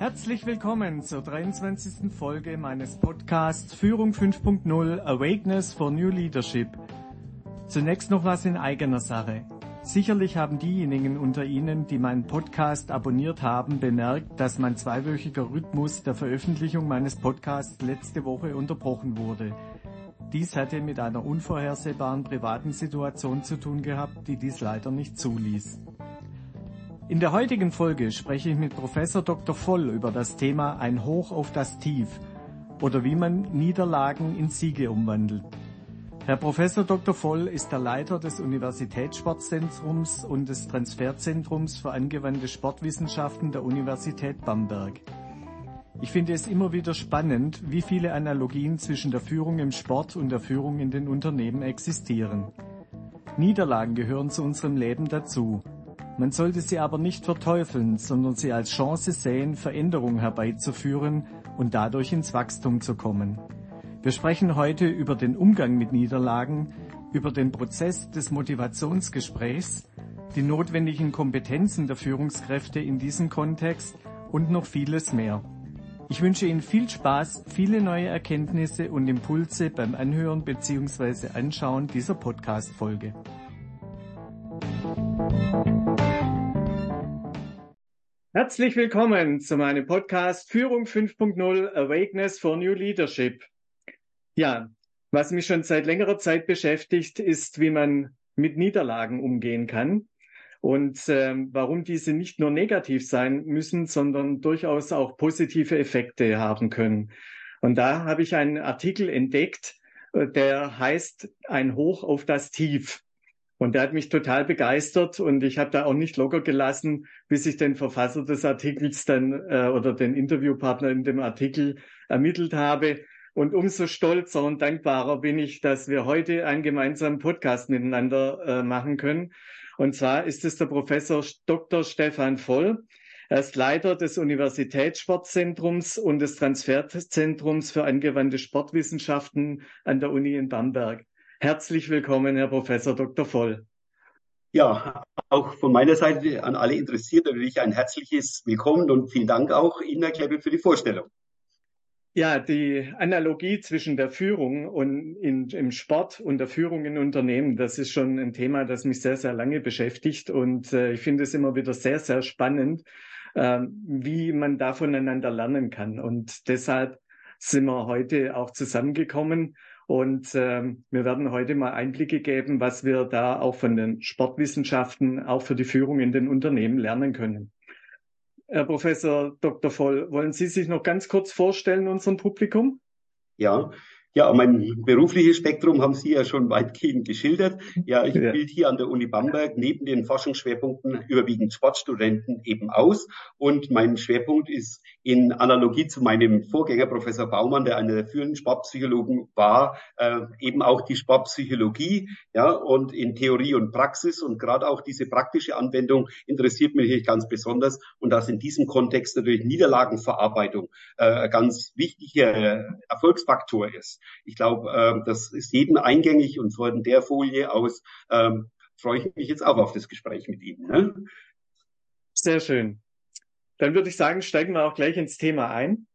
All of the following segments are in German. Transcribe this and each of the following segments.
Herzlich willkommen zur 23. Folge meines Podcasts Führung 5.0 Awakeness for New Leadership. Zunächst noch was in eigener Sache. Sicherlich haben diejenigen unter Ihnen, die meinen Podcast abonniert haben, bemerkt, dass mein zweiwöchiger Rhythmus der Veröffentlichung meines Podcasts letzte Woche unterbrochen wurde. Dies hatte mit einer unvorhersehbaren privaten Situation zu tun gehabt, die dies leider nicht zuließ. In der heutigen Folge spreche ich mit Professor Dr. Voll über das Thema Ein Hoch auf das Tief oder wie man Niederlagen in Siege umwandelt. Herr Professor Dr. Voll ist der Leiter des Universitätssportzentrums und des Transferzentrums für angewandte Sportwissenschaften der Universität Bamberg. Ich finde es immer wieder spannend, wie viele Analogien zwischen der Führung im Sport und der Führung in den Unternehmen existieren. Niederlagen gehören zu unserem Leben dazu. Man sollte sie aber nicht verteufeln, sondern sie als Chance sehen, Veränderung herbeizuführen und dadurch ins Wachstum zu kommen. Wir sprechen heute über den Umgang mit Niederlagen, über den Prozess des Motivationsgesprächs, die notwendigen Kompetenzen der Führungskräfte in diesem Kontext und noch vieles mehr. Ich wünsche Ihnen viel Spaß, viele neue Erkenntnisse und Impulse beim Anhören bzw. Anschauen dieser Podcast-Folge. Herzlich willkommen zu meinem Podcast Führung 5.0 Awakeness for New Leadership. Ja, was mich schon seit längerer Zeit beschäftigt, ist, wie man mit Niederlagen umgehen kann und äh, warum diese nicht nur negativ sein müssen, sondern durchaus auch positive Effekte haben können. Und da habe ich einen Artikel entdeckt, äh, der heißt Ein Hoch auf das Tief. Und der hat mich total begeistert und ich habe da auch nicht locker gelassen, bis ich den Verfasser des Artikels dann äh, oder den Interviewpartner in dem Artikel ermittelt habe. Und umso stolzer und dankbarer bin ich, dass wir heute einen gemeinsamen Podcast miteinander äh, machen können. Und zwar ist es der Professor Dr. Stefan Voll. Er ist Leiter des Universitätssportzentrums und des Transferzentrums für angewandte Sportwissenschaften an der Uni in Bamberg. Herzlich willkommen, Herr Professor Dr. Voll. Ja, auch von meiner Seite an alle Interessierten natürlich ein herzliches Willkommen und vielen Dank auch Ihnen, Herr Kleppe, für die Vorstellung. Ja, die Analogie zwischen der Führung und in, im Sport und der Führung in Unternehmen, das ist schon ein Thema, das mich sehr, sehr lange beschäftigt. Und äh, ich finde es immer wieder sehr, sehr spannend, äh, wie man da voneinander lernen kann. Und deshalb sind wir heute auch zusammengekommen und ähm, wir werden heute mal Einblicke geben, was wir da auch von den Sportwissenschaften, auch für die Führung in den Unternehmen lernen können. Herr Professor Dr. Voll, wollen Sie sich noch ganz kurz vorstellen, unserem Publikum? Ja, ja, mein berufliches Spektrum haben Sie ja schon weitgehend geschildert. Ja, ich ja. bilde hier an der Uni Bamberg neben den Forschungsschwerpunkten überwiegend Sportstudenten eben aus. Und mein Schwerpunkt ist in Analogie zu meinem Vorgänger Professor Baumann, der einer der führenden Sportpsychologen war, äh, eben auch die Sportpsychologie. Ja, und in Theorie und Praxis und gerade auch diese praktische Anwendung interessiert mich ganz besonders. Und dass in diesem Kontext natürlich Niederlagenverarbeitung äh, ganz wichtiger Erfolgsfaktor ist. Ich glaube, äh, das ist jedem eingängig und von der Folie aus ähm, freue ich mich jetzt auch auf das Gespräch mit Ihnen. Ne? Sehr schön. Dann würde ich sagen, steigen wir auch gleich ins Thema ein.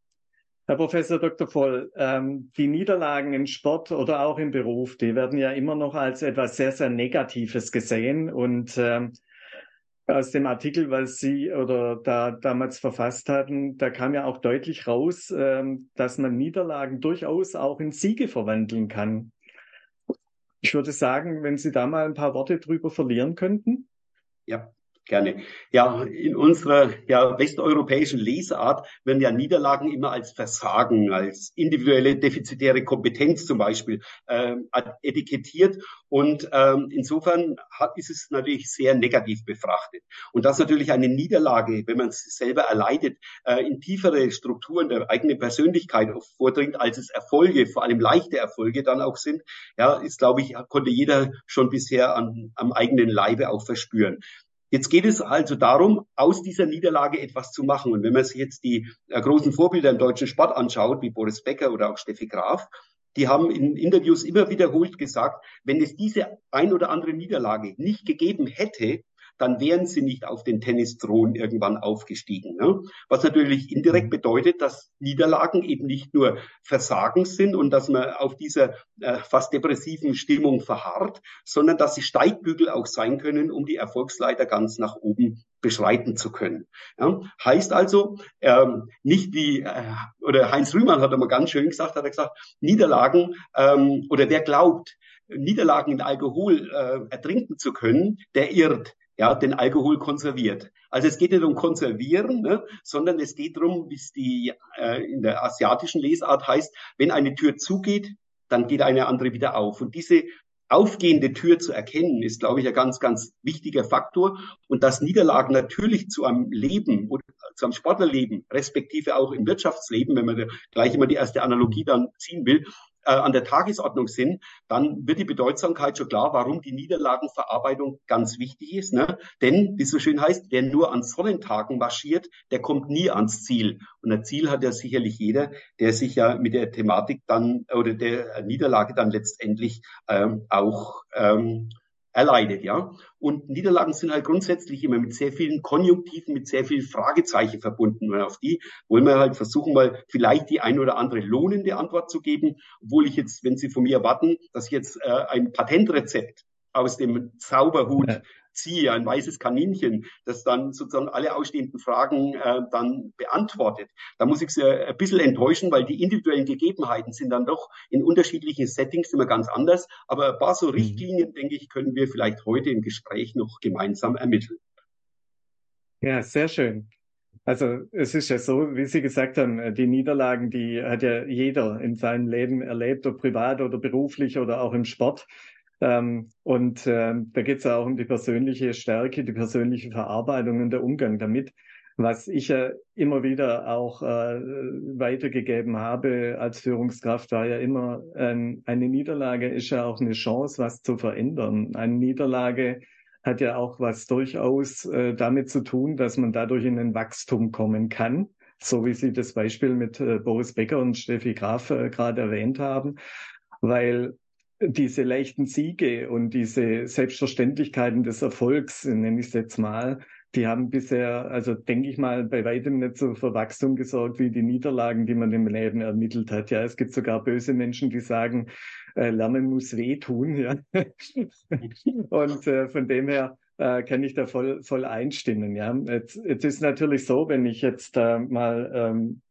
Herr Professor Dr. Voll, ähm, die Niederlagen im Sport oder auch im Beruf, die werden ja immer noch als etwas sehr, sehr Negatives gesehen. Und ähm, aus dem Artikel, was Sie oder da damals verfasst hatten, da kam ja auch deutlich raus, ähm, dass man Niederlagen durchaus auch in Siege verwandeln kann. Ich würde sagen, wenn Sie da mal ein paar Worte drüber verlieren könnten. Ja, Gerne. Ja, in unserer ja, westeuropäischen Lesart werden ja Niederlagen immer als Versagen, als individuelle defizitäre Kompetenz zum Beispiel äh, etikettiert. Und ähm, insofern hat, ist es natürlich sehr negativ befrachtet. Und dass natürlich eine Niederlage, wenn man es selber erleidet, äh, in tiefere Strukturen der eigenen Persönlichkeit vordringt, als es Erfolge, vor allem leichte Erfolge dann auch sind, ja, ist, glaube ich, konnte jeder schon bisher an, am eigenen Leibe auch verspüren. Jetzt geht es also darum, aus dieser Niederlage etwas zu machen. Und wenn man sich jetzt die äh, großen Vorbilder im deutschen Sport anschaut, wie Boris Becker oder auch Steffi Graf, die haben in Interviews immer wiederholt gesagt, wenn es diese ein oder andere Niederlage nicht gegeben hätte, dann wären sie nicht auf den Tennisthron irgendwann aufgestiegen. Ne? Was natürlich indirekt mhm. bedeutet, dass Niederlagen eben nicht nur Versagen sind und dass man auf dieser äh, fast depressiven Stimmung verharrt, sondern dass sie Steigbügel auch sein können, um die Erfolgsleiter ganz nach oben beschreiten zu können. Ja? Heißt also, ähm, nicht wie, äh, oder Heinz Rühmann hat einmal ganz schön gesagt, hat er gesagt, Niederlagen ähm, oder wer glaubt, Niederlagen in Alkohol äh, ertrinken zu können, der irrt ja, den Alkohol konserviert. Also es geht nicht um Konservieren, ne, sondern es geht darum, wie es die äh, in der asiatischen Lesart heißt, wenn eine Tür zugeht, dann geht eine andere wieder auf. Und diese aufgehende Tür zu erkennen, ist, glaube ich, ein ganz, ganz wichtiger Faktor. Und dass Niederlagen natürlich zu einem Leben oder zu einem Sportlerleben, respektive auch im Wirtschaftsleben, wenn man gleich immer die erste Analogie dann ziehen will, äh, an der Tagesordnung sind, dann wird die Bedeutsamkeit schon klar, warum die Niederlagenverarbeitung ganz wichtig ist. Ne? Denn, wie es so schön heißt, wer nur an Sonnentagen marschiert, der kommt nie ans Ziel. Und ein Ziel hat ja sicherlich jeder, der sich ja mit der Thematik dann oder der Niederlage dann letztendlich ähm, auch ähm, erleidet, ja. Und Niederlagen sind halt grundsätzlich immer mit sehr vielen Konjunktiven, mit sehr vielen Fragezeichen verbunden. Und auf die wollen wir halt versuchen, mal vielleicht die ein oder andere lohnende Antwort zu geben, obwohl ich jetzt, wenn Sie von mir erwarten, dass ich jetzt äh, ein Patentrezept aus dem Zauberhut ziehe, ein weißes Kaninchen, das dann sozusagen alle ausstehenden Fragen äh, dann beantwortet. Da muss ich Sie ein bisschen enttäuschen, weil die individuellen Gegebenheiten sind dann doch in unterschiedlichen Settings immer ganz anders. Aber ein paar so mhm. Richtlinien, denke ich, können wir vielleicht heute im Gespräch noch gemeinsam ermitteln. Ja, sehr schön. Also es ist ja so, wie Sie gesagt haben, die Niederlagen, die hat ja jeder in seinem Leben erlebt, ob privat oder beruflich oder auch im Sport. Ähm, und äh, da geht es ja auch um die persönliche Stärke, die persönliche Verarbeitung und der Umgang damit. Was ich ja immer wieder auch äh, weitergegeben habe als Führungskraft, war ja immer, ähm, eine Niederlage ist ja auch eine Chance, was zu verändern. Eine Niederlage hat ja auch was durchaus äh, damit zu tun, dass man dadurch in ein Wachstum kommen kann, so wie Sie das Beispiel mit äh, Boris Becker und Steffi Graf äh, gerade erwähnt haben, weil diese leichten Siege und diese Selbstverständlichkeiten des Erfolgs, nenne ich es jetzt mal, die haben bisher, also denke ich mal, bei weitem nicht so für Wachstum gesorgt wie die Niederlagen, die man im Leben ermittelt hat. Ja, es gibt sogar böse Menschen, die sagen, äh, Lernen muss wehtun. Ja. und äh, von dem her äh, kann ich da voll, voll einstimmen. Ja, jetzt, jetzt ist natürlich so, wenn ich jetzt äh, mal ähm,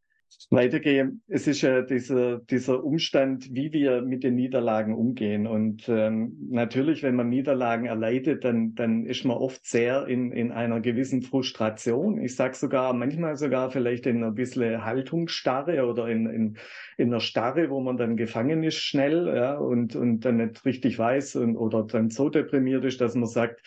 weitergehe, es ist ja dieser, dieser Umstand, wie wir mit den Niederlagen umgehen. Und ähm, natürlich, wenn man Niederlagen erleidet, dann, dann ist man oft sehr in, in einer gewissen Frustration. Ich sage sogar, manchmal sogar vielleicht in einer bisschen Haltungsstarre oder in, in, in einer Starre, wo man dann gefangen ist schnell ja, und, und dann nicht richtig weiß und, oder dann so deprimiert ist, dass man sagt,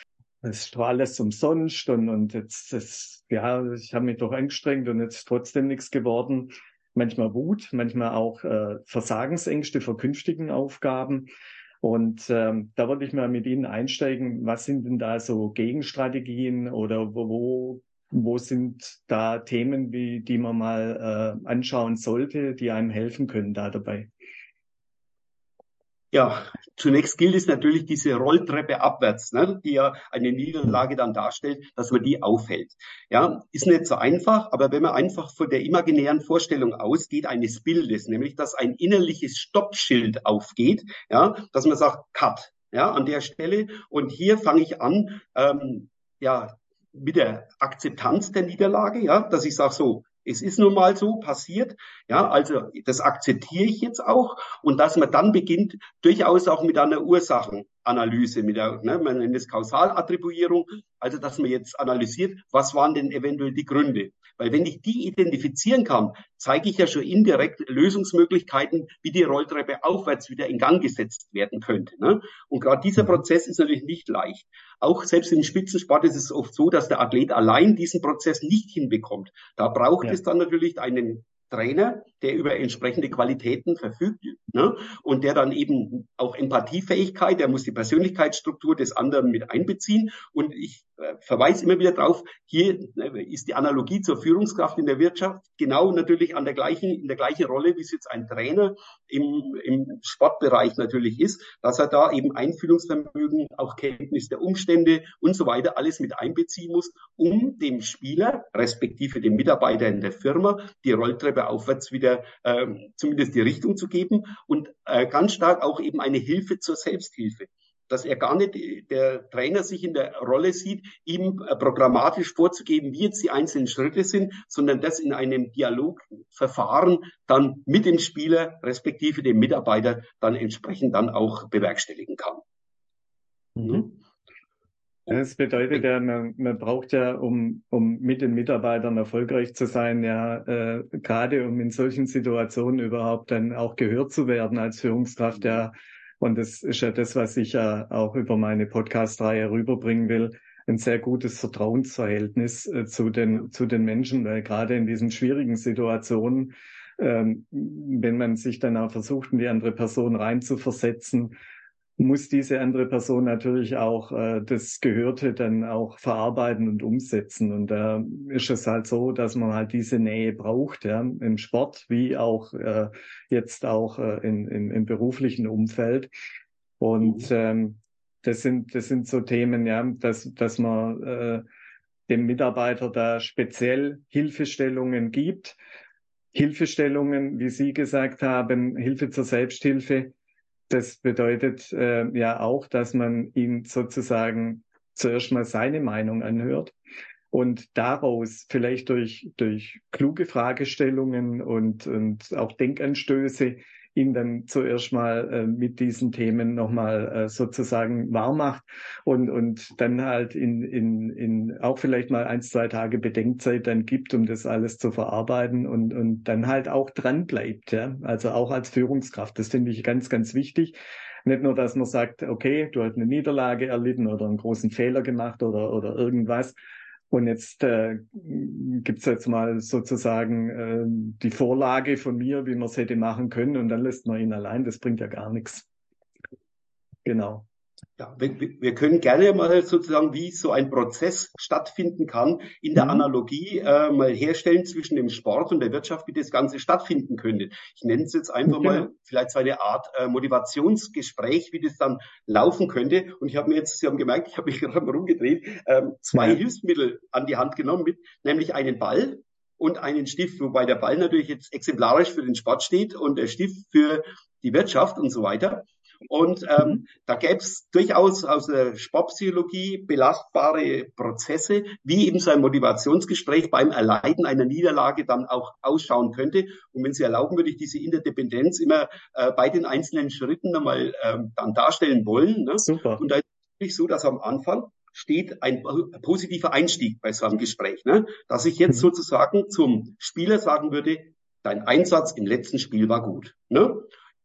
es ist doch alles umsonst und, und jetzt, das, ja, ich habe mich doch angestrengt und jetzt trotzdem nichts geworden. Manchmal Wut, manchmal auch äh, Versagensängste vor künftigen Aufgaben. Und ähm, da wollte ich mal mit Ihnen einsteigen. Was sind denn da so Gegenstrategien oder wo, wo sind da Themen, wie, die man mal äh, anschauen sollte, die einem helfen können da dabei? Ja, zunächst gilt es natürlich diese Rolltreppe abwärts, ne, die ja eine Niederlage dann darstellt, dass man die aufhält. Ja, ist nicht so einfach, aber wenn man einfach von der imaginären Vorstellung ausgeht eines Bildes, nämlich dass ein innerliches Stoppschild aufgeht, ja, dass man sagt Cut, ja, an der Stelle und hier fange ich an, ähm, ja, mit der Akzeptanz der Niederlage, ja, dass ich sage so, es ist nun mal so passiert. Ja, also das akzeptiere ich jetzt auch und dass man dann beginnt, durchaus auch mit einer Ursachenanalyse, mit der, ne, man nennt es Kausalattribuierung, also dass man jetzt analysiert, was waren denn eventuell die Gründe. Weil wenn ich die identifizieren kann, zeige ich ja schon indirekt Lösungsmöglichkeiten, wie die Rolltreppe aufwärts wieder in Gang gesetzt werden könnte. Ne? Und gerade dieser mhm. Prozess ist natürlich nicht leicht. Auch selbst im Spitzensport ist es oft so, dass der Athlet allein diesen Prozess nicht hinbekommt. Da braucht ja. es dann natürlich einen Trainer, der über entsprechende Qualitäten verfügt ne? und der dann eben auch Empathiefähigkeit, der muss die Persönlichkeitsstruktur des anderen mit einbeziehen. Und ich äh, verweise immer wieder drauf, hier äh, ist die Analogie zur Führungskraft in der Wirtschaft genau natürlich an der gleichen, in der gleichen Rolle, wie es jetzt ein Trainer im, im Sportbereich natürlich ist, dass er da eben Einfühlungsvermögen, auch Kenntnis der Umstände und so weiter alles mit einbeziehen muss, um dem Spieler, respektive dem Mitarbeiter in der Firma, die Rolltreppe aufwärts wieder äh, zumindest die Richtung zu geben und äh, ganz stark auch eben eine Hilfe zur Selbsthilfe dass er gar nicht der Trainer sich in der Rolle sieht, ihm äh, programmatisch vorzugeben, wie jetzt die einzelnen Schritte sind, sondern das in einem Dialogverfahren dann mit dem Spieler respektive dem Mitarbeiter dann entsprechend dann auch bewerkstelligen kann. Mhm. Das bedeutet ja, man, man braucht ja, um, um mit den Mitarbeitern erfolgreich zu sein, ja, äh, gerade um in solchen Situationen überhaupt dann auch gehört zu werden als Führungskraft, ja, und das ist ja das, was ich ja auch über meine Podcast-Reihe rüberbringen will. Ein sehr gutes Vertrauensverhältnis äh, zu den, zu den Menschen, weil gerade in diesen schwierigen Situationen, ähm, wenn man sich dann auch versucht, in die andere Person reinzuversetzen, muss diese andere Person natürlich auch äh, das Gehörte dann auch verarbeiten und umsetzen. Und da äh, ist es halt so, dass man halt diese Nähe braucht, ja, im Sport wie auch äh, jetzt auch äh, in, in, im beruflichen Umfeld. Und mhm. ähm, das sind das sind so Themen, ja, dass dass man äh, dem Mitarbeiter da speziell Hilfestellungen gibt. Hilfestellungen, wie Sie gesagt haben, Hilfe zur Selbsthilfe das bedeutet äh, ja auch, dass man ihm sozusagen zuerst mal seine Meinung anhört und daraus vielleicht durch, durch kluge Fragestellungen und, und auch Denkanstöße ihn dann zuerst mal äh, mit diesen Themen nochmal äh, sozusagen warm macht und, und dann halt in, in, in auch vielleicht mal ein, zwei Tage Bedenkzeit dann gibt, um das alles zu verarbeiten und, und dann halt auch dran bleibt. Ja? Also auch als Führungskraft. Das finde ich ganz, ganz wichtig. Nicht nur, dass man sagt, okay, du hast eine Niederlage erlitten oder einen großen Fehler gemacht oder, oder irgendwas, und jetzt äh, gibt jetzt mal sozusagen äh, die Vorlage von mir, wie man es hätte machen können, und dann lässt man ihn allein. Das bringt ja gar nichts. Genau. Ja, wir, wir können gerne mal sozusagen, wie so ein Prozess stattfinden kann, in der mhm. Analogie äh, mal herstellen zwischen dem Sport und der Wirtschaft, wie das Ganze stattfinden könnte. Ich nenne es jetzt einfach okay. mal vielleicht so eine Art äh, Motivationsgespräch, wie das dann laufen könnte. Und ich habe mir jetzt, Sie haben gemerkt, ich habe mich gerade mal rumgedreht, äh, zwei ja. Hilfsmittel an die Hand genommen, mit, nämlich einen Ball und einen Stift, wobei der Ball natürlich jetzt exemplarisch für den Sport steht und der Stift für die Wirtschaft und so weiter. Und ähm, da gäbe es durchaus aus der Sportpsychologie belastbare Prozesse, wie eben so ein Motivationsgespräch beim Erleiden einer Niederlage dann auch ausschauen könnte. Und wenn Sie erlauben, würde ich diese Interdependenz immer äh, bei den einzelnen Schritten nochmal ähm, dann darstellen wollen. Ne? Super. Und da ist es so, dass am Anfang steht ein positiver Einstieg bei so einem Gespräch. Ne? Dass ich jetzt mhm. sozusagen zum Spieler sagen würde, dein Einsatz im letzten Spiel war gut. Ne?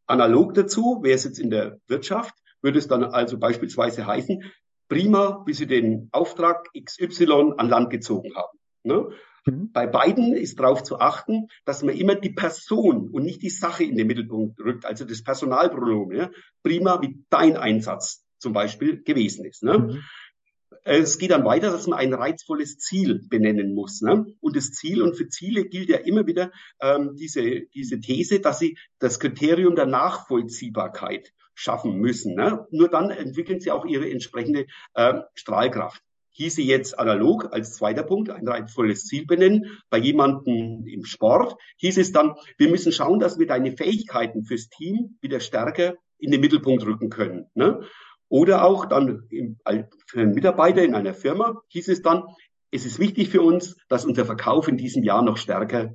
Analog dazu, wäre es jetzt in der Wirtschaft, würde es dann also beispielsweise heißen, prima, wie Sie den Auftrag XY an Land gezogen haben. Ne? Mhm. Bei beiden ist darauf zu achten, dass man immer die Person und nicht die Sache in den Mittelpunkt rückt, also das Personalpronomen. Ja? Prima, wie dein Einsatz zum Beispiel gewesen ist. Ne? Mhm. Es geht dann weiter, dass man ein reizvolles Ziel benennen muss. Ne? Und das Ziel, und für Ziele gilt ja immer wieder ähm, diese, diese These, dass sie das Kriterium der Nachvollziehbarkeit schaffen müssen. Ne? Nur dann entwickeln sie auch ihre entsprechende äh, Strahlkraft. Hieße jetzt analog als zweiter Punkt ein reizvolles Ziel benennen. Bei jemandem im Sport hieß es dann, wir müssen schauen, dass wir deine Fähigkeiten fürs Team wieder stärker in den Mittelpunkt rücken können. Ne? Oder auch dann für einen Mitarbeiter in einer Firma hieß es dann, es ist wichtig für uns, dass unser Verkauf in diesem Jahr noch stärker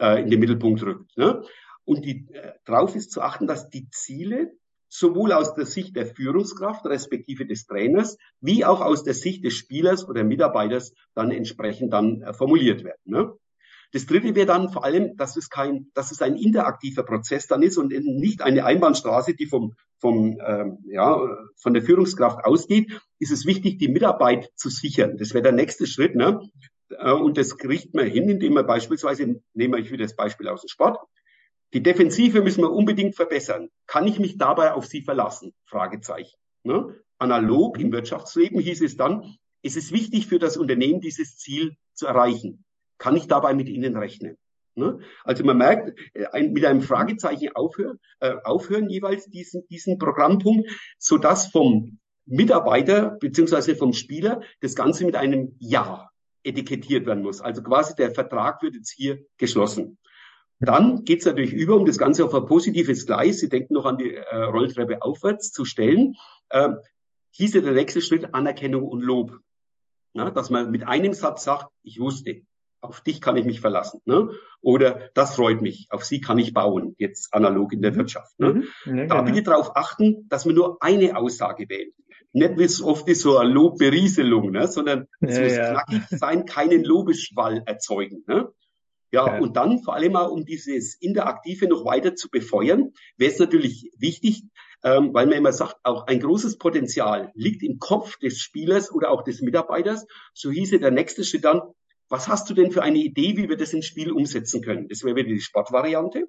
äh, in den Mittelpunkt rückt. Ne? Und die, äh, darauf ist zu achten, dass die Ziele sowohl aus der Sicht der Führungskraft respektive des Trainers wie auch aus der Sicht des Spielers oder Mitarbeiters dann entsprechend dann äh, formuliert werden. Ne? Das dritte wäre dann vor allem, dass es kein, dass es ein interaktiver Prozess dann ist und nicht eine Einbahnstraße, die vom, vom, ähm, ja, von der Führungskraft ausgeht. Ist es wichtig, die Mitarbeit zu sichern. Das wäre der nächste Schritt. Ne? Äh, und das kriegt man hin, indem man beispielsweise, nehmen wir wieder das Beispiel aus dem Sport, die Defensive müssen wir unbedingt verbessern. Kann ich mich dabei auf Sie verlassen? Fragezeichen. Ne? Analog im Wirtschaftsleben hieß es dann, es ist wichtig für das Unternehmen, dieses Ziel zu erreichen. Kann ich dabei mit Ihnen rechnen? Ne? Also man merkt, äh, ein, mit einem Fragezeichen aufhören, äh, aufhören jeweils diesen, diesen Programmpunkt, so dass vom Mitarbeiter beziehungsweise vom Spieler das Ganze mit einem Ja etikettiert werden muss. Also quasi der Vertrag wird jetzt hier geschlossen. Dann geht es natürlich über, um das Ganze auf ein positives Gleis, Sie denken noch an die äh, Rolltreppe aufwärts zu stellen, äh, hieße der nächste Schritt Anerkennung und Lob. Ja, dass man mit einem Satz sagt, ich wusste, auf dich kann ich mich verlassen. Ne? Oder das freut mich, auf sie kann ich bauen, jetzt analog in der. Wirtschaft. Ne? Mhm. Ja, da bitte darauf achten, dass man nur eine Aussage wählt. Nicht wie es oft ist, so eine Lobberieselung, ne? sondern es ja, muss ja. knackig sein, keinen Lobesschwall erzeugen. Ne? Ja, ja, und dann vor allem auch, um dieses Interaktive noch weiter zu befeuern, wäre es natürlich wichtig, ähm, weil man immer sagt, auch ein großes Potenzial liegt im Kopf des Spielers oder auch des Mitarbeiters. So hieße der nächste Schritt dann, was hast du denn für eine Idee, wie wir das ins Spiel umsetzen können? Das wäre wieder die Sportvariante.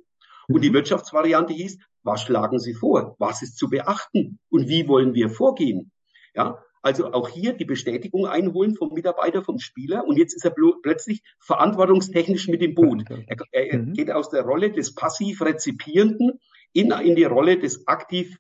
Und die mhm. Wirtschaftsvariante hieß, was schlagen Sie vor? Was ist zu beachten? Und wie wollen wir vorgehen? Ja, also auch hier die Bestätigung einholen vom Mitarbeiter, vom Spieler. Und jetzt ist er plötzlich verantwortungstechnisch mit dem Boot. Er, er mhm. geht aus der Rolle des passiv Rezipierenden in, in die Rolle des aktiv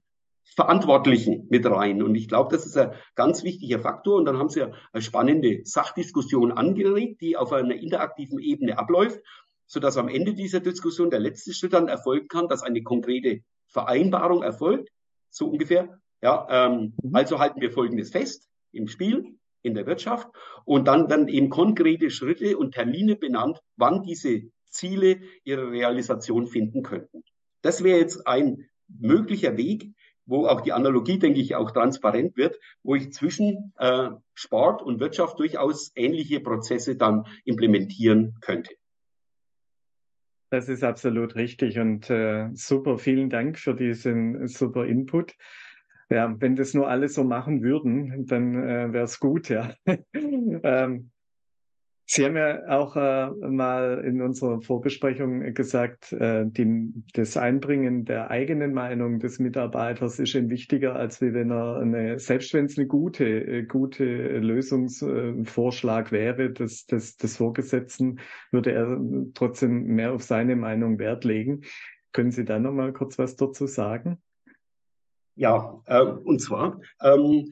Verantwortlichen mit rein. Und ich glaube, das ist ein ganz wichtiger Faktor. Und dann haben Sie eine spannende Sachdiskussion angeregt, die auf einer interaktiven Ebene abläuft, sodass am Ende dieser Diskussion der letzte Schritt dann erfolgen kann, dass eine konkrete Vereinbarung erfolgt. So ungefähr. Ja, ähm, mhm. also halten wir Folgendes fest im Spiel, in der Wirtschaft. Und dann werden eben konkrete Schritte und Termine benannt, wann diese Ziele ihre Realisation finden könnten. Das wäre jetzt ein möglicher Weg, wo auch die Analogie, denke ich, auch transparent wird, wo ich zwischen äh, Sport und Wirtschaft durchaus ähnliche Prozesse dann implementieren könnte. Das ist absolut richtig und äh, super. Vielen Dank für diesen super Input. Ja, wenn das nur alle so machen würden, dann äh, wäre es gut, ja. ähm, Sie haben ja auch äh, mal in unserer Vorbesprechung gesagt, äh, die, das Einbringen der eigenen Meinung des Mitarbeiters ist ihm wichtiger, als wie wenn er eine, selbst wenn es eine gute, äh, gute Lösungsvorschlag wäre des, des, des Vorgesetzten, würde er trotzdem mehr auf seine Meinung Wert legen. Können Sie da noch mal kurz was dazu sagen? Ja, äh, und zwar, ähm,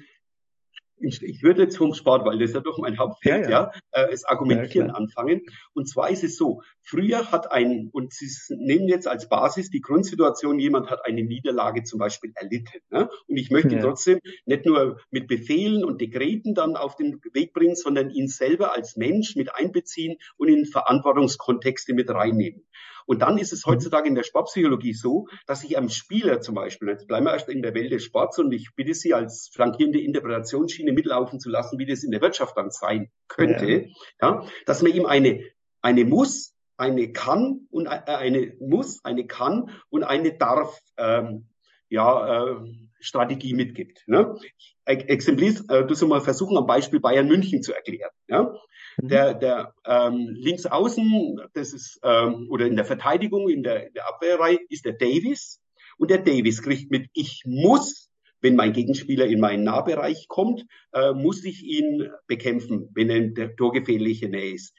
ich würde jetzt vom Sport, weil das ist ja doch mein Hauptfeld, ja, ja. ja äh, das Argumentieren ja, anfangen. Und zwar ist es so, früher hat ein, und Sie nehmen jetzt als Basis die Grundsituation, jemand hat eine Niederlage zum Beispiel erlitten. Ne? Und ich möchte trotzdem nicht nur mit Befehlen und Dekreten dann auf den Weg bringen, sondern ihn selber als Mensch mit einbeziehen und in Verantwortungskontexte mit reinnehmen. Und dann ist es mhm. heutzutage in der Sportpsychologie so, dass ich einem Spieler zum Beispiel, jetzt bleiben wir erst in der Welt des Sports und ich bitte Sie als flankierende Interpretationsschiene mitlaufen zu lassen, wie das in der Wirtschaft dann sein könnte, ja, ja dass man ihm eine, eine Muss, eine kann und äh, eine muss, eine kann und eine darf, ähm, ja, äh, Strategie mitgibt. Ne? Exemplis, äh, du sollst mal versuchen, am Beispiel Bayern München zu erklären. Ja? Mhm. Der, der ähm, Linksaußen, das ist, ähm, oder in der Verteidigung, in der, in der Abwehrreihe, ist der Davis. Und der Davis kriegt mit, ich muss, wenn mein Gegenspieler in meinen Nahbereich kommt, äh, muss ich ihn bekämpfen, wenn er in der torgefährliche Nähe ist.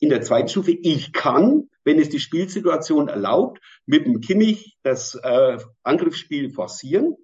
In der zweiten Stufe, ich kann, wenn es die Spielsituation erlaubt, mit dem Kimmich das äh, Angriffsspiel forcieren.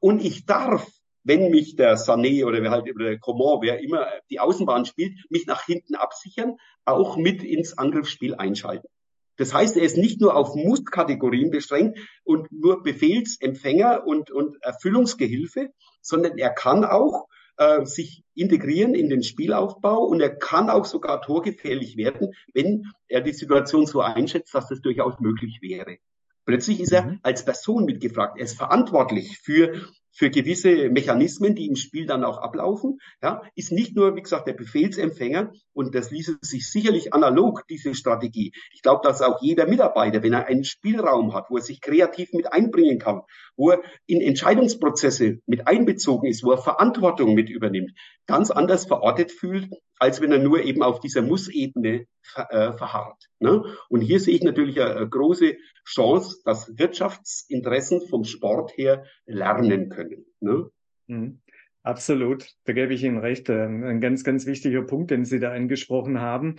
Und ich darf wenn mich der Sané oder wer halt oder der Coman, wer immer die Außenbahn spielt, mich nach hinten absichern, auch mit ins Angriffsspiel einschalten. Das heißt, er ist nicht nur auf Muss-Kategorien beschränkt und nur Befehlsempfänger und, und Erfüllungsgehilfe, sondern er kann auch äh, sich integrieren in den Spielaufbau und er kann auch sogar torgefährlich werden, wenn er die Situation so einschätzt, dass das durchaus möglich wäre. Plötzlich ist er mhm. als Person mitgefragt. Er ist verantwortlich für für gewisse Mechanismen, die im Spiel dann auch ablaufen, ja, ist nicht nur, wie gesagt, der Befehlsempfänger und das ließe sich sicherlich analog, diese Strategie. Ich glaube, dass auch jeder Mitarbeiter, wenn er einen Spielraum hat, wo er sich kreativ mit einbringen kann, wo er in Entscheidungsprozesse mit einbezogen ist, wo er Verantwortung mit übernimmt, ganz anders verortet fühlt, als wenn er nur eben auf dieser Muss-Ebene äh, verharrt. Ne? Und hier sehe ich natürlich eine, eine große Chance, dass Wirtschaftsinteressen vom Sport her lernen können. Ne? Mhm. Absolut, da gebe ich Ihnen recht. Ähm, ein ganz, ganz wichtiger Punkt, den Sie da angesprochen haben.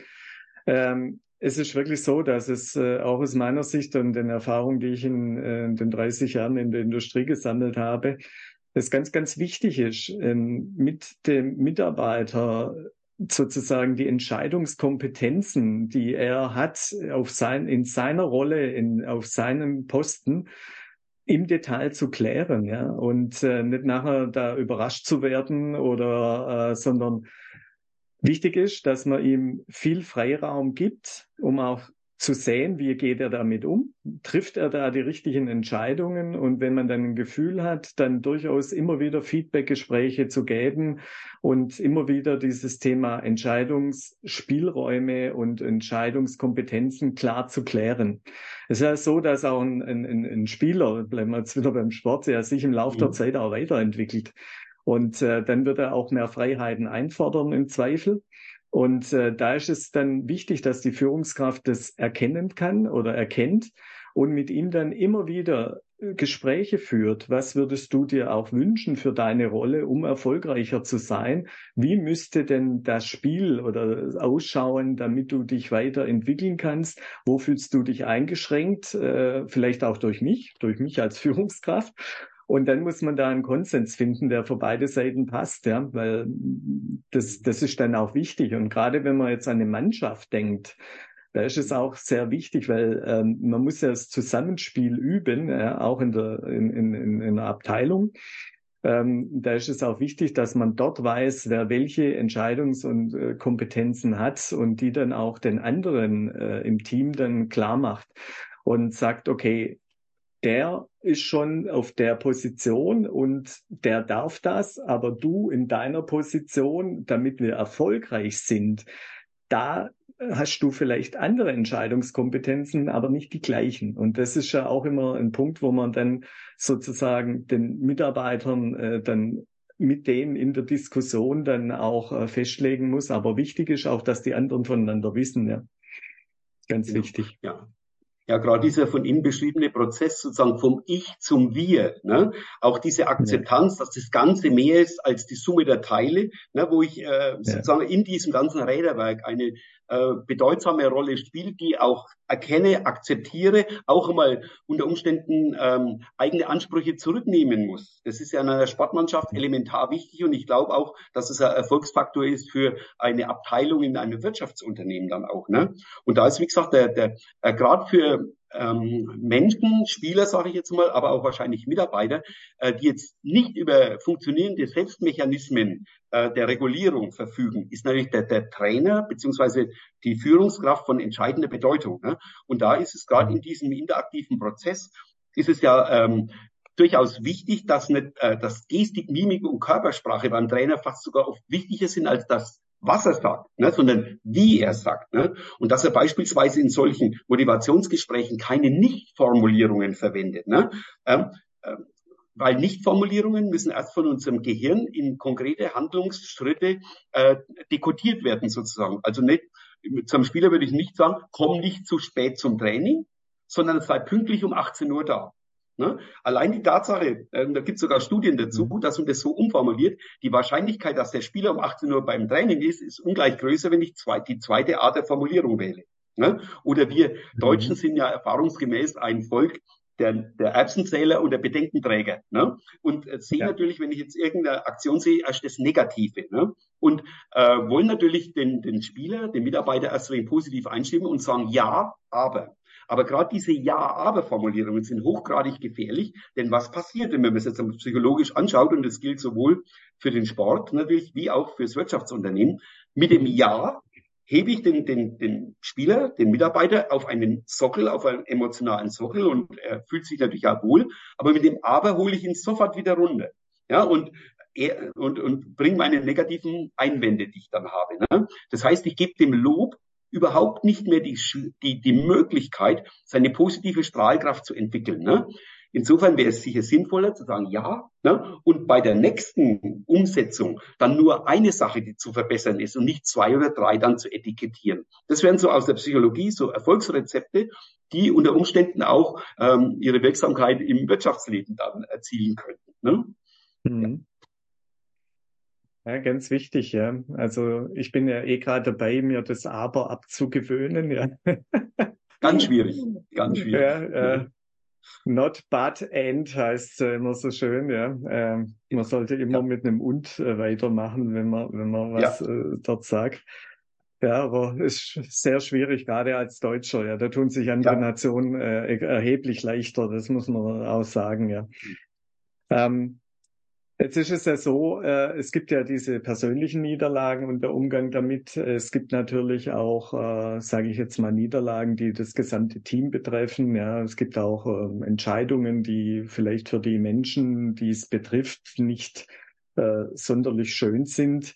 Ähm, es ist wirklich so, dass es äh, auch aus meiner Sicht und den Erfahrungen, die ich in, äh, in den 30 Jahren in der Industrie gesammelt habe, es ganz, ganz wichtig ist, ähm, mit dem Mitarbeiter sozusagen die Entscheidungskompetenzen, die er hat auf sein, in seiner Rolle, in, auf seinem Posten, im Detail zu klären, ja, und äh, nicht nachher da überrascht zu werden oder, äh, sondern wichtig ist, dass man ihm viel Freiraum gibt, um auch zu sehen, wie geht er damit um, trifft er da die richtigen Entscheidungen und wenn man dann ein Gefühl hat, dann durchaus immer wieder Feedbackgespräche zu geben und immer wieder dieses Thema Entscheidungsspielräume und Entscheidungskompetenzen klar zu klären. Es ist ja so, dass auch ein, ein, ein Spieler, bleiben wir jetzt wieder beim Sport, der sich im Laufe der mhm. Zeit auch weiterentwickelt. Und äh, dann wird er auch mehr Freiheiten einfordern im Zweifel. Und äh, da ist es dann wichtig, dass die Führungskraft das erkennen kann oder erkennt und mit ihm dann immer wieder äh, Gespräche führt. Was würdest du dir auch wünschen für deine Rolle, um erfolgreicher zu sein? Wie müsste denn das Spiel oder ausschauen, damit du dich weiterentwickeln kannst? Wo fühlst du dich eingeschränkt? Äh, vielleicht auch durch mich, durch mich als Führungskraft. Und dann muss man da einen Konsens finden, der für beide Seiten passt, ja, weil das, das ist dann auch wichtig. Und gerade wenn man jetzt an eine Mannschaft denkt, da ist es auch sehr wichtig, weil ähm, man muss ja das Zusammenspiel üben, ja, auch in der, in, in, in, der Abteilung. Ähm, da ist es auch wichtig, dass man dort weiß, wer welche Entscheidungs- und äh, Kompetenzen hat und die dann auch den anderen äh, im Team dann klar macht und sagt, okay, der ist schon auf der Position und der darf das, aber du in deiner Position, damit wir erfolgreich sind, da hast du vielleicht andere Entscheidungskompetenzen, aber nicht die gleichen. Und das ist ja auch immer ein Punkt, wo man dann sozusagen den Mitarbeitern äh, dann mit dem in der Diskussion dann auch äh, festlegen muss. Aber wichtig ist auch, dass die anderen voneinander wissen, ja. Ganz ja, wichtig. Ja, ja, gerade dieser von Ihnen beschriebene Prozess sozusagen vom Ich zum Wir, ne? auch diese Akzeptanz, ja. dass das Ganze mehr ist als die Summe der Teile, ne? wo ich äh, sozusagen in diesem ganzen Räderwerk eine äh, bedeutsame Rolle spielt, die auch erkenne, akzeptiere, auch einmal unter Umständen ähm, eigene Ansprüche zurücknehmen muss. Das ist ja in einer Sportmannschaft elementar wichtig und ich glaube auch, dass es ein Erfolgsfaktor ist für eine Abteilung in einem Wirtschaftsunternehmen dann auch. Ne? Und da ist, wie gesagt, der, der äh, gerade für ähm, Menschen, Spieler sage ich jetzt mal, aber auch wahrscheinlich Mitarbeiter, äh, die jetzt nicht über funktionierende Selbstmechanismen äh, der Regulierung verfügen, ist natürlich der, der Trainer beziehungsweise die Führungskraft von entscheidender Bedeutung. Ne? Und da ist es gerade in diesem interaktiven Prozess, ist es ja ähm, durchaus wichtig, dass nicht, äh, dass Gestik, Mimik und Körpersprache beim Trainer fast sogar oft wichtiger sind als das was er sagt, ne, sondern wie er sagt. Ne? Und dass er beispielsweise in solchen Motivationsgesprächen keine Nichtformulierungen verwendet. Ne? Ähm, äh, weil Nichtformulierungen müssen erst von unserem Gehirn in konkrete Handlungsschritte äh, dekodiert werden sozusagen. Also nicht, zum Spieler würde ich nicht sagen, komm nicht zu spät zum Training, sondern sei pünktlich um 18 Uhr da. Ne? Allein die Tatsache, äh, da gibt es sogar Studien dazu, mhm. dass man das so umformuliert, die Wahrscheinlichkeit, dass der Spieler um 18 Uhr beim Training ist, ist ungleich größer, wenn ich zwei, die zweite Art der Formulierung wähle. Ne? Oder wir mhm. Deutschen sind ja erfahrungsgemäß ein Volk, der, der Erbsenzähler und der Bedenkenträger. Ne? Und äh, sehe ja. natürlich, wenn ich jetzt irgendeine Aktion sehe, erst das Negative. Ne? Und äh, wollen natürlich den, den Spieler, den Mitarbeiter erst positiv einstimmen und sagen, ja, aber. Aber gerade diese Ja-Aber-Formulierungen sind hochgradig gefährlich, denn was passiert, wenn man es jetzt psychologisch anschaut, und das gilt sowohl für den Sport natürlich wie auch fürs Wirtschaftsunternehmen, mit dem Ja hebe ich den, den, den Spieler, den Mitarbeiter auf einen Sockel, auf einen emotionalen Sockel und er fühlt sich natürlich auch wohl, aber mit dem Aber hole ich ihn sofort wieder runter. Ja, und und, und bringe meine negativen Einwände, die ich dann habe. Ne? Das heißt, ich gebe dem Lob überhaupt nicht mehr die, die, die Möglichkeit, seine positive Strahlkraft zu entwickeln. Ne? Insofern wäre es sicher sinnvoller zu sagen, ja, ne? und bei der nächsten Umsetzung dann nur eine Sache, die zu verbessern ist und nicht zwei oder drei dann zu etikettieren. Das wären so aus der Psychologie so Erfolgsrezepte, die unter Umständen auch ähm, ihre Wirksamkeit im Wirtschaftsleben dann erzielen könnten. Ne? Mhm. Ja, ganz wichtig, ja. Also ich bin ja eh gerade dabei, mir das Aber abzugewöhnen, ja. Ganz schwierig, ganz schwierig. Ja, äh, not but and heißt äh, immer so schön, ja. Ähm, man sollte immer ja. mit einem und äh, weitermachen, wenn man, wenn man was ja. äh, dort sagt. Ja, aber es ist sehr schwierig, gerade als Deutscher. Ja, da tun sich andere. Nationen äh, erheblich leichter. Das muss man auch sagen. Ja. Ähm, Jetzt ist es ja so, äh, es gibt ja diese persönlichen Niederlagen und der Umgang damit. Es gibt natürlich auch, äh, sage ich jetzt mal, Niederlagen, die das gesamte Team betreffen. Ja, es gibt auch äh, Entscheidungen, die vielleicht für die Menschen, die es betrifft, nicht äh, sonderlich schön sind.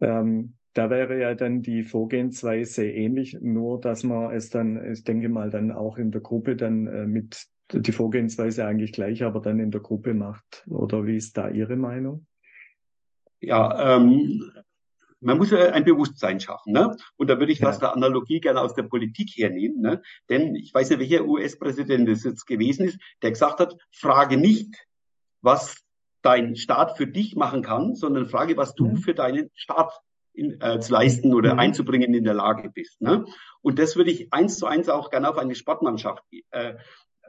Ähm, da wäre ja dann die Vorgehensweise ähnlich, nur dass man es dann, ich denke mal, dann auch in der Gruppe dann äh, mit die Vorgehensweise eigentlich gleich, aber dann in der Gruppe macht. Oder wie ist da Ihre Meinung? Ja, ähm, man muss ja ein Bewusstsein schaffen. Ne? Und da würde ich ja. fast eine Analogie gerne aus der Politik hernehmen. Ne? Denn ich weiß ja, welcher US-Präsident es jetzt gewesen ist, der gesagt hat, frage nicht, was dein Staat für dich machen kann, sondern frage, was du für deinen Staat in, äh, zu leisten oder mhm. einzubringen in der Lage bist. Ne? Und das würde ich eins zu eins auch gerne auf eine Sportmannschaft äh,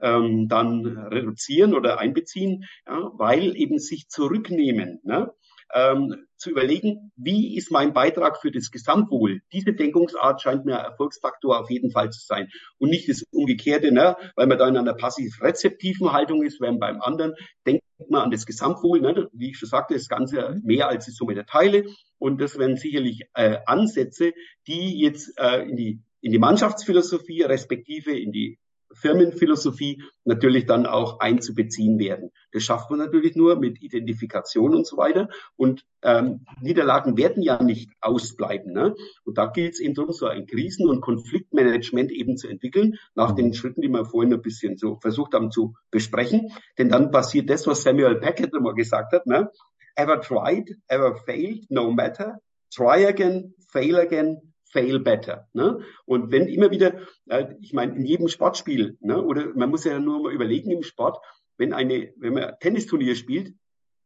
ähm, dann reduzieren oder einbeziehen, ja, weil eben sich zurücknehmen, ne? ähm, zu überlegen, wie ist mein Beitrag für das Gesamtwohl? Diese Denkungsart scheint mir Erfolgsfaktor auf jeden Fall zu sein und nicht das Umgekehrte, ne? weil man da in einer passiv-rezeptiven Haltung ist, während beim anderen denkt man an das Gesamtwohl, ne? wie ich schon sagte, das Ganze mehr als die Summe der Teile und das wären sicherlich äh, Ansätze, die jetzt äh, in die in die Mannschaftsphilosophie respektive in die Firmenphilosophie natürlich dann auch einzubeziehen werden. Das schafft man natürlich nur mit Identifikation und so weiter. Und ähm, Niederlagen werden ja nicht ausbleiben. Ne? Und da gilt es eben darum, so ein Krisen- und Konfliktmanagement eben zu entwickeln, nach den Schritten, die wir vorhin ein bisschen so versucht haben zu besprechen. Denn dann passiert das, was Samuel Packett immer gesagt hat. Ne? Ever tried, ever failed, no matter. Try again, fail again, fail better. Ne? Und wenn immer wieder, äh, ich meine, in jedem Sportspiel, ne, oder man muss ja nur mal überlegen im Sport, wenn eine, wenn man Tennisturnier spielt,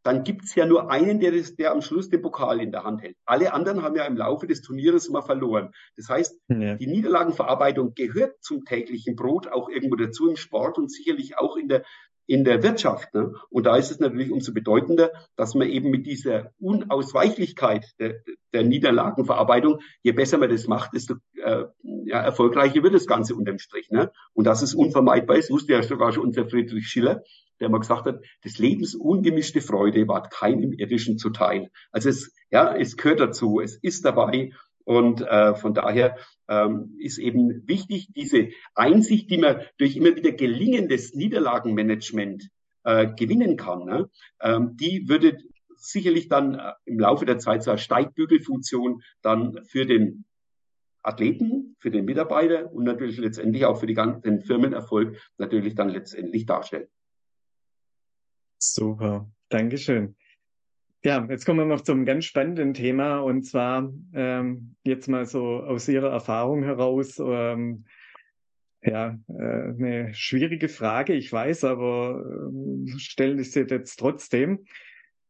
dann gibt's ja nur einen, der, das, der am Schluss den Pokal in der Hand hält. Alle anderen haben ja im Laufe des Turnieres immer verloren. Das heißt, ja. die Niederlagenverarbeitung gehört zum täglichen Brot auch irgendwo dazu im Sport und sicherlich auch in der in der Wirtschaft. Ne? Und da ist es natürlich umso bedeutender, dass man eben mit dieser Unausweichlichkeit der, der Niederlagenverarbeitung, je besser man das macht, desto äh, ja, erfolgreicher wird das Ganze unterm Strich. Ne? Und das ist unvermeidbar ist, wusste ja sogar schon unser Friedrich Schiller, der mal gesagt hat, des Lebens ungemischte Freude ward keinem irdischen zuteil. Also es, ja, es gehört dazu, es ist dabei und äh, von daher ähm, ist eben wichtig, diese Einsicht, die man durch immer wieder gelingendes Niederlagenmanagement äh, gewinnen kann, ne? ähm, die würde sicherlich dann äh, im Laufe der Zeit zur Steigbügelfunktion dann für den Athleten, für den Mitarbeiter und natürlich letztendlich auch für die ganzen Firmenerfolg natürlich dann letztendlich darstellen. Super, Dankeschön. Ja, jetzt kommen wir noch zum ganz spannenden Thema und zwar ähm, jetzt mal so aus Ihrer Erfahrung heraus. Ähm, ja, äh, eine schwierige Frage, ich weiß, aber äh, stellen ich sie jetzt trotzdem.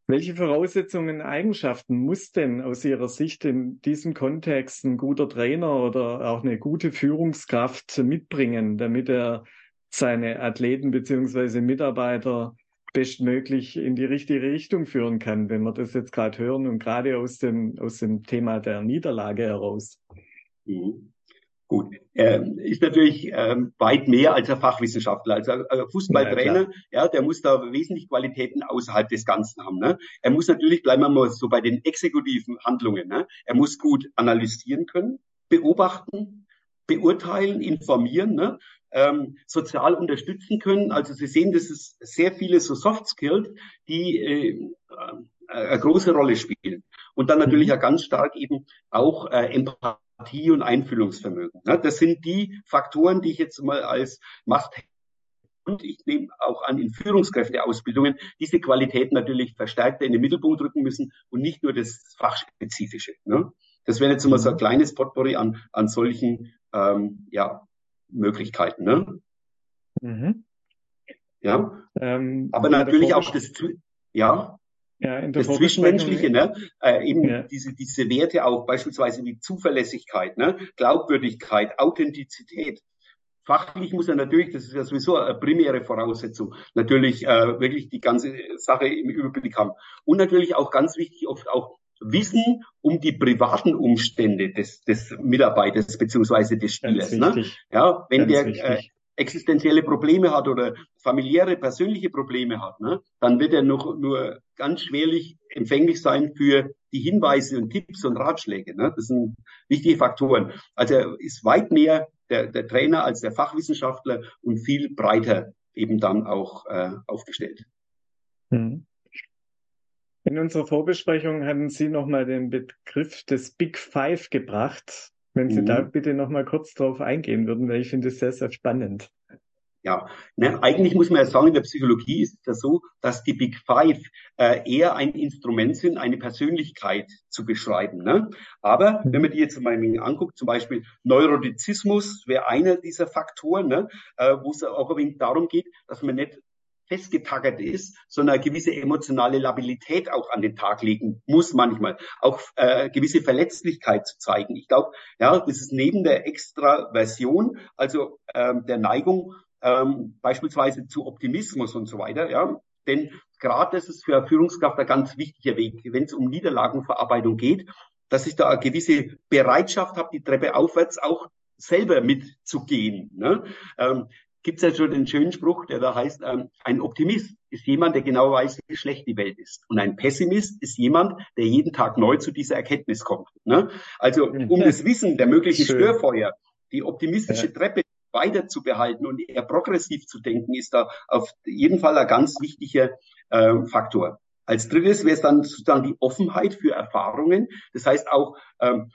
Welche Voraussetzungen, Eigenschaften muss denn aus Ihrer Sicht in diesem Kontext ein guter Trainer oder auch eine gute Führungskraft mitbringen, damit er seine Athleten beziehungsweise Mitarbeiter bestmöglich in die richtige Richtung führen kann, wenn wir das jetzt gerade hören und gerade aus dem, aus dem Thema der Niederlage heraus. Mhm. Gut, ähm, ist natürlich ähm, weit mehr als ein Fachwissenschaftler. Also äh, Fußballtrainer, ja, ja, der muss da wesentlich Qualitäten außerhalb des Ganzen haben. Ne? Er muss natürlich, bleiben wir mal so bei den exekutiven Handlungen, ne? er muss gut analysieren können, beobachten, beurteilen, informieren. Ne? Ähm, sozial unterstützen können. Also Sie sehen, das ist sehr viele so Soft Skills, die äh, eine große Rolle spielen. Und dann natürlich ja ganz stark eben auch äh, Empathie und Einfühlungsvermögen. Ne? Das sind die Faktoren, die ich jetzt mal als Macht und ich nehme auch an in Führungskräfteausbildungen diese Qualität natürlich verstärkter in den Mittelpunkt rücken müssen und nicht nur das Fachspezifische. Ne? Das wäre jetzt mal so ein mhm. kleines Potpourri an, an solchen ähm, ja, Möglichkeiten. Ne? Mhm. Ja. Ähm, Aber natürlich auch das, ja. ja, das Zwischenmenschliche, ne? Äh, eben ja. diese, diese Werte auch, beispielsweise wie Zuverlässigkeit, ne? Glaubwürdigkeit, Authentizität. Fachlich muss er natürlich, das ist ja sowieso eine primäre Voraussetzung, natürlich äh, wirklich die ganze Sache im Überblick haben. Und natürlich auch ganz wichtig, oft auch Wissen um die privaten Umstände des, des Mitarbeiters beziehungsweise des Spielers. Ne? Ja, wenn ganz der äh, existenzielle Probleme hat oder familiäre, persönliche Probleme hat, ne, dann wird er noch nur ganz schwerlich empfänglich sein für die Hinweise und Tipps und Ratschläge. Ne? Das sind wichtige Faktoren. Also er ist weit mehr der, der Trainer als der Fachwissenschaftler und viel breiter eben dann auch äh, aufgestellt. Hm. In unserer Vorbesprechung hatten Sie nochmal den Begriff des Big Five gebracht. Wenn Sie mhm. da bitte nochmal kurz drauf eingehen würden, weil ich finde es sehr, sehr spannend. Ja, ne, eigentlich muss man ja sagen, in der Psychologie ist es ja so, dass die Big Five äh, eher ein Instrument sind, eine Persönlichkeit zu beschreiben. Ne? Aber mhm. wenn man die jetzt mal anguckt, zum Beispiel Neurotizismus wäre einer dieser Faktoren, ne? äh, wo es auch ein wenig darum geht, dass man nicht festgetackert ist, sondern eine gewisse emotionale Labilität auch an den Tag legen muss manchmal, auch äh, gewisse Verletzlichkeit zu zeigen. Ich glaube, ja, das ist neben der Extraversion, also ähm, der Neigung ähm, beispielsweise zu Optimismus und so weiter, ja, denn gerade das ist für eine Führungskraft ein ganz wichtiger Weg, wenn es um Niederlagenverarbeitung geht, dass ich da eine gewisse Bereitschaft habe, die Treppe aufwärts auch selber mitzugehen. Ne? Ähm, gibt es ja schon den schönen Spruch, der da heißt, ähm, ein Optimist ist jemand, der genau weiß, wie schlecht die Welt ist. Und ein Pessimist ist jemand, der jeden Tag neu zu dieser Erkenntnis kommt. Ne? Also um das Wissen der möglichen Schön. Störfeuer, die optimistische ja. Treppe weiter zu behalten und eher progressiv zu denken, ist da auf jeden Fall ein ganz wichtiger äh, Faktor. Als drittes wäre es dann sozusagen die Offenheit für Erfahrungen. Das heißt auch ähm,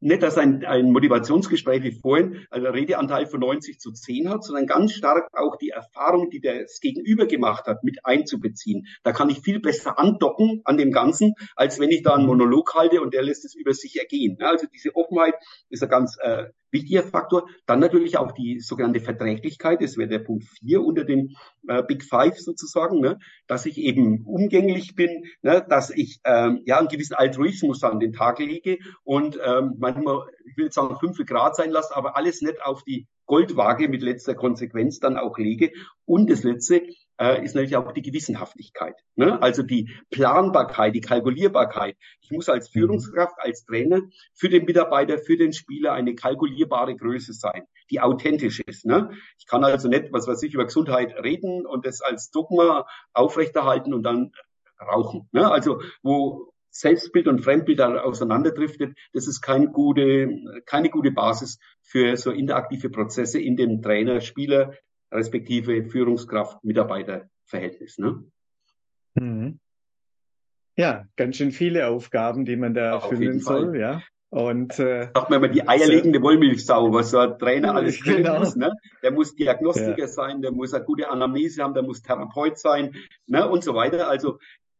nicht, dass ein, ein Motivationsgespräch wie vorhin einen Redeanteil von 90 zu 10 hat, sondern ganz stark auch die Erfahrung, die das Gegenüber gemacht hat, mit einzubeziehen. Da kann ich viel besser andocken an dem Ganzen, als wenn ich da einen Monolog halte und der lässt es über sich ergehen. Also diese Offenheit ist ein ganz äh, wichtiger Faktor. Dann natürlich auch die sogenannte Verträglichkeit, das wäre der Punkt 4 unter den äh, Big Five sozusagen, ne? dass ich eben umgänglich bin, ne? dass ich ähm, ja einen gewissen Altruismus an den Tag lege und ähm, manchmal, ich will jetzt sagen, fünf Grad sein lasse, aber alles nicht auf die Goldwaage mit letzter Konsequenz dann auch lege. Und das Letzte, äh, ist natürlich auch die Gewissenhaftigkeit. Ne? Also die Planbarkeit, die Kalkulierbarkeit. Ich muss als. Führungskraft, als Trainer für den Mitarbeiter, für den Spieler eine kalkulierbare Größe sein, die authentisch ist. Ne? Ich kann also nicht, was weiß ich, über Gesundheit reden und das als Dogma aufrechterhalten und dann rauchen. Ne? Also wo Selbstbild und Fremdbild auseinanderdriftet, das ist keine gute, keine gute Basis für so interaktive Prozesse in dem Trainer-Spieler respektive Führungskraft-Mitarbeiter-Verhältnis. Ne? Mhm. Ja, ganz schön viele Aufgaben, die man da erfüllen soll, Fall. ja. Und äh, sagt man immer die eierlegende Wollmilchsau, was so ein Trainer alles genau. muss. Ne? Der muss Diagnostiker ja. sein, der muss eine gute Anamnese haben, der muss Therapeut sein, ne? und so weiter. Also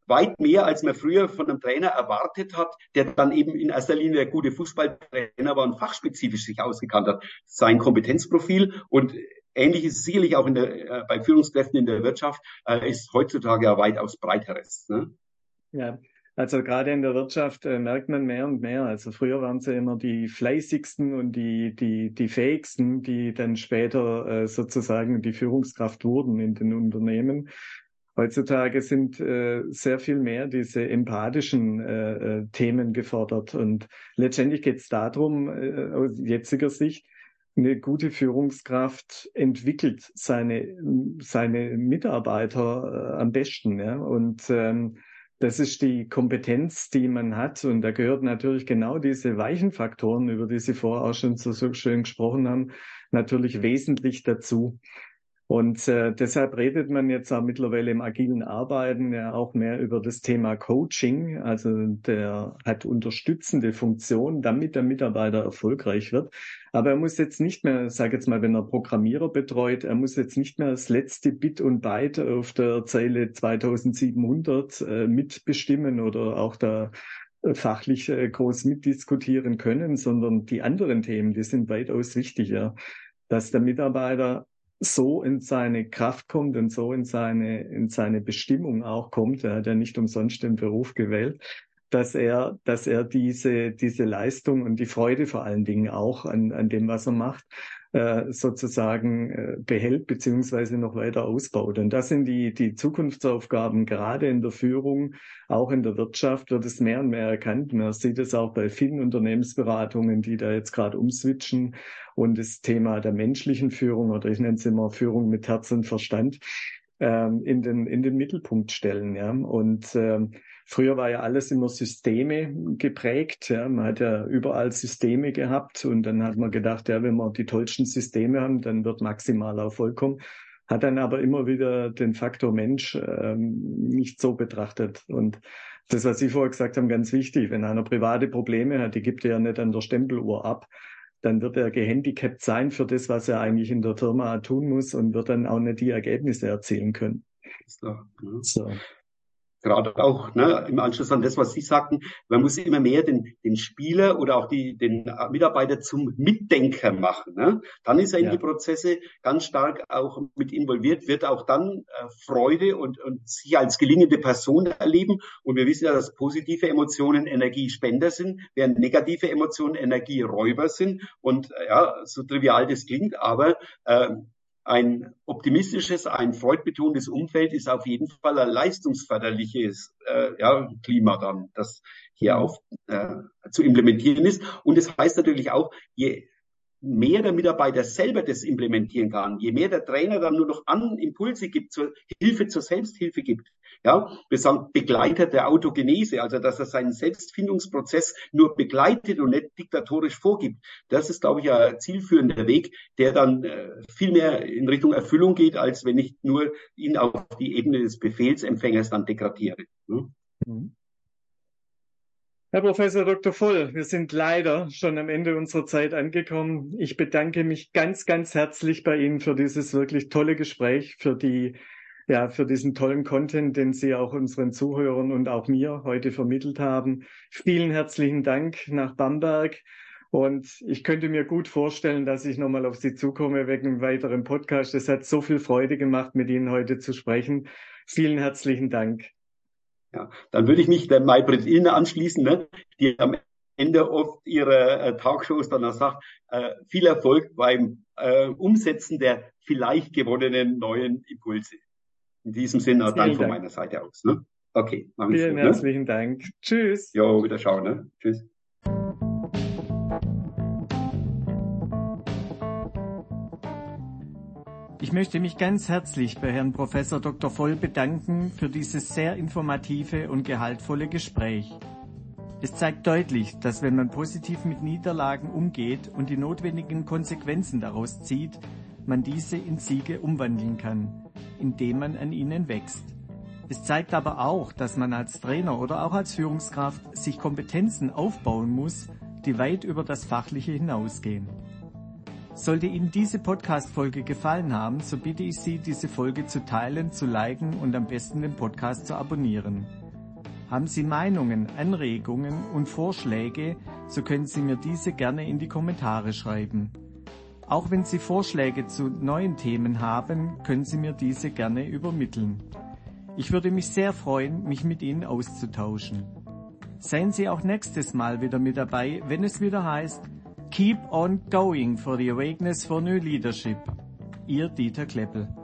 weit mehr, als man früher von einem Trainer erwartet hat, der dann eben in erster Linie gute Fußballtrainer war und fachspezifisch sich ausgekannt hat. Sein Kompetenzprofil und Ähnlich ist sicherlich auch in der, äh, bei Führungskräften in der Wirtschaft, äh, ist heutzutage ja weitaus breiteres. Ne? Ja, also gerade in der Wirtschaft äh, merkt man mehr und mehr. Also früher waren ja immer die fleißigsten und die, die, die fähigsten, die dann später äh, sozusagen die Führungskraft wurden in den Unternehmen. Heutzutage sind äh, sehr viel mehr diese empathischen äh, äh Themen gefordert. Und letztendlich geht es darum, äh, aus jetziger Sicht, eine gute Führungskraft entwickelt seine, seine Mitarbeiter äh, am besten. Ja? Und ähm, das ist die Kompetenz, die man hat. Und da gehört natürlich genau diese weichen Faktoren, über die Sie vorher auch schon so, so schön gesprochen haben, natürlich wesentlich dazu. Und äh, deshalb redet man jetzt auch mittlerweile im agilen Arbeiten ja auch mehr über das Thema Coaching. Also der hat unterstützende Funktion, damit der Mitarbeiter erfolgreich wird. Aber er muss jetzt nicht mehr, sage jetzt mal, wenn er Programmierer betreut, er muss jetzt nicht mehr das letzte Bit und Byte auf der Zeile 2700 äh, mitbestimmen oder auch da äh, fachlich äh, groß mitdiskutieren können, sondern die anderen Themen, die sind weitaus wichtiger, dass der Mitarbeiter so in seine Kraft kommt und so in seine, in seine Bestimmung auch kommt. Er hat ja nicht umsonst den Beruf gewählt, dass er, dass er diese, diese Leistung und die Freude vor allen Dingen auch an, an dem, was er macht, äh, sozusagen äh, behält beziehungsweise noch weiter ausbaut. Und das sind die, die Zukunftsaufgaben, gerade in der Führung, auch in der Wirtschaft wird es mehr und mehr erkannt. Man sieht es auch bei vielen Unternehmensberatungen, die da jetzt gerade umswitchen und das Thema der menschlichen Führung oder ich nenne es immer Führung mit Herz und Verstand ähm, in den in den Mittelpunkt stellen. Ja und ähm, Früher war ja alles immer Systeme geprägt. Ja. Man hat ja überall Systeme gehabt und dann hat man gedacht, ja, wenn wir die tollsten Systeme haben, dann wird maximal Erfolg kommen. Hat dann aber immer wieder den Faktor Mensch ähm, nicht so betrachtet. Und das, was Sie vorher gesagt haben, ganz wichtig. Wenn einer private Probleme hat, die gibt er ja nicht an der Stempeluhr ab dann wird er gehandicapt sein für das, was er eigentlich in der Firma tun muss und wird dann auch nicht die Ergebnisse erzielen können. So, gerade auch ne, im Anschluss an das, was Sie sagten, man muss immer mehr den, den Spieler oder auch die, den Mitarbeiter zum Mitdenker machen. Ne? Dann ist er in ja. die Prozesse ganz stark auch mit involviert, wird auch dann äh, Freude und, und sich als gelingende Person erleben. Und wir wissen ja, dass positive Emotionen Energiespender sind, während negative Emotionen Energieräuber sind. Und äh, ja, so trivial das klingt, aber äh, ein optimistisches, ein freudbetontes Umfeld ist auf jeden Fall ein leistungsförderliches äh, ja, Klima dann, das hier auf, äh, zu implementieren ist. Und es das heißt natürlich auch, je mehr der Mitarbeiter selber das implementieren kann, je mehr der Trainer dann nur noch an Impulse gibt, zur Hilfe zur Selbsthilfe gibt, ja, wir sagen Begleiter der Autogenese, also dass er seinen Selbstfindungsprozess nur begleitet und nicht diktatorisch vorgibt. Das ist, glaube ich, ein zielführender Weg, der dann äh, viel mehr in Richtung Erfüllung geht, als wenn ich nur ihn auf die Ebene des Befehlsempfängers dann degradiere. Ne? Mhm. Herr Professor Dr. Voll, wir sind leider schon am Ende unserer Zeit angekommen. Ich bedanke mich ganz, ganz herzlich bei Ihnen für dieses wirklich tolle Gespräch, für die ja, für diesen tollen Content, den Sie auch unseren Zuhörern und auch mir heute vermittelt haben. Vielen herzlichen Dank nach Bamberg. Und ich könnte mir gut vorstellen, dass ich nochmal auf Sie zukomme wegen einem weiteren Podcast. Es hat so viel Freude gemacht, mit Ihnen heute zu sprechen. Vielen herzlichen Dank. Ja, dann würde ich mich der Maybrit Illner anschließen, ne, die am Ende oft ihre äh, Talkshows dann auch sagt, äh, viel Erfolg beim äh, Umsetzen der vielleicht gewonnenen neuen Impulse. In diesem Sinne, Vielen dann von meiner Seite aus. Ne? Okay, machen Vielen gut, ne? herzlichen ne? Dank. Tschüss. Jo, wieder schauen. Ne? Tschüss. Ich möchte mich ganz herzlich bei Herrn Professor Dr. Voll bedanken für dieses sehr informative und gehaltvolle Gespräch. Es zeigt deutlich, dass wenn man positiv mit Niederlagen umgeht und die notwendigen Konsequenzen daraus zieht, man diese in Siege umwandeln kann, indem man an ihnen wächst. Es zeigt aber auch, dass man als Trainer oder auch als Führungskraft sich Kompetenzen aufbauen muss, die weit über das Fachliche hinausgehen. Sollte Ihnen diese Podcast-Folge gefallen haben, so bitte ich Sie, diese Folge zu teilen, zu liken und am besten den Podcast zu abonnieren. Haben Sie Meinungen, Anregungen und Vorschläge, so können Sie mir diese gerne in die Kommentare schreiben. Auch wenn Sie Vorschläge zu neuen Themen haben, können Sie mir diese gerne übermitteln. Ich würde mich sehr freuen, mich mit Ihnen auszutauschen. Seien Sie auch nächstes Mal wieder mit dabei, wenn es wieder heißt Keep on going for the awakeness for new leadership. Ihr Dieter Kleppel.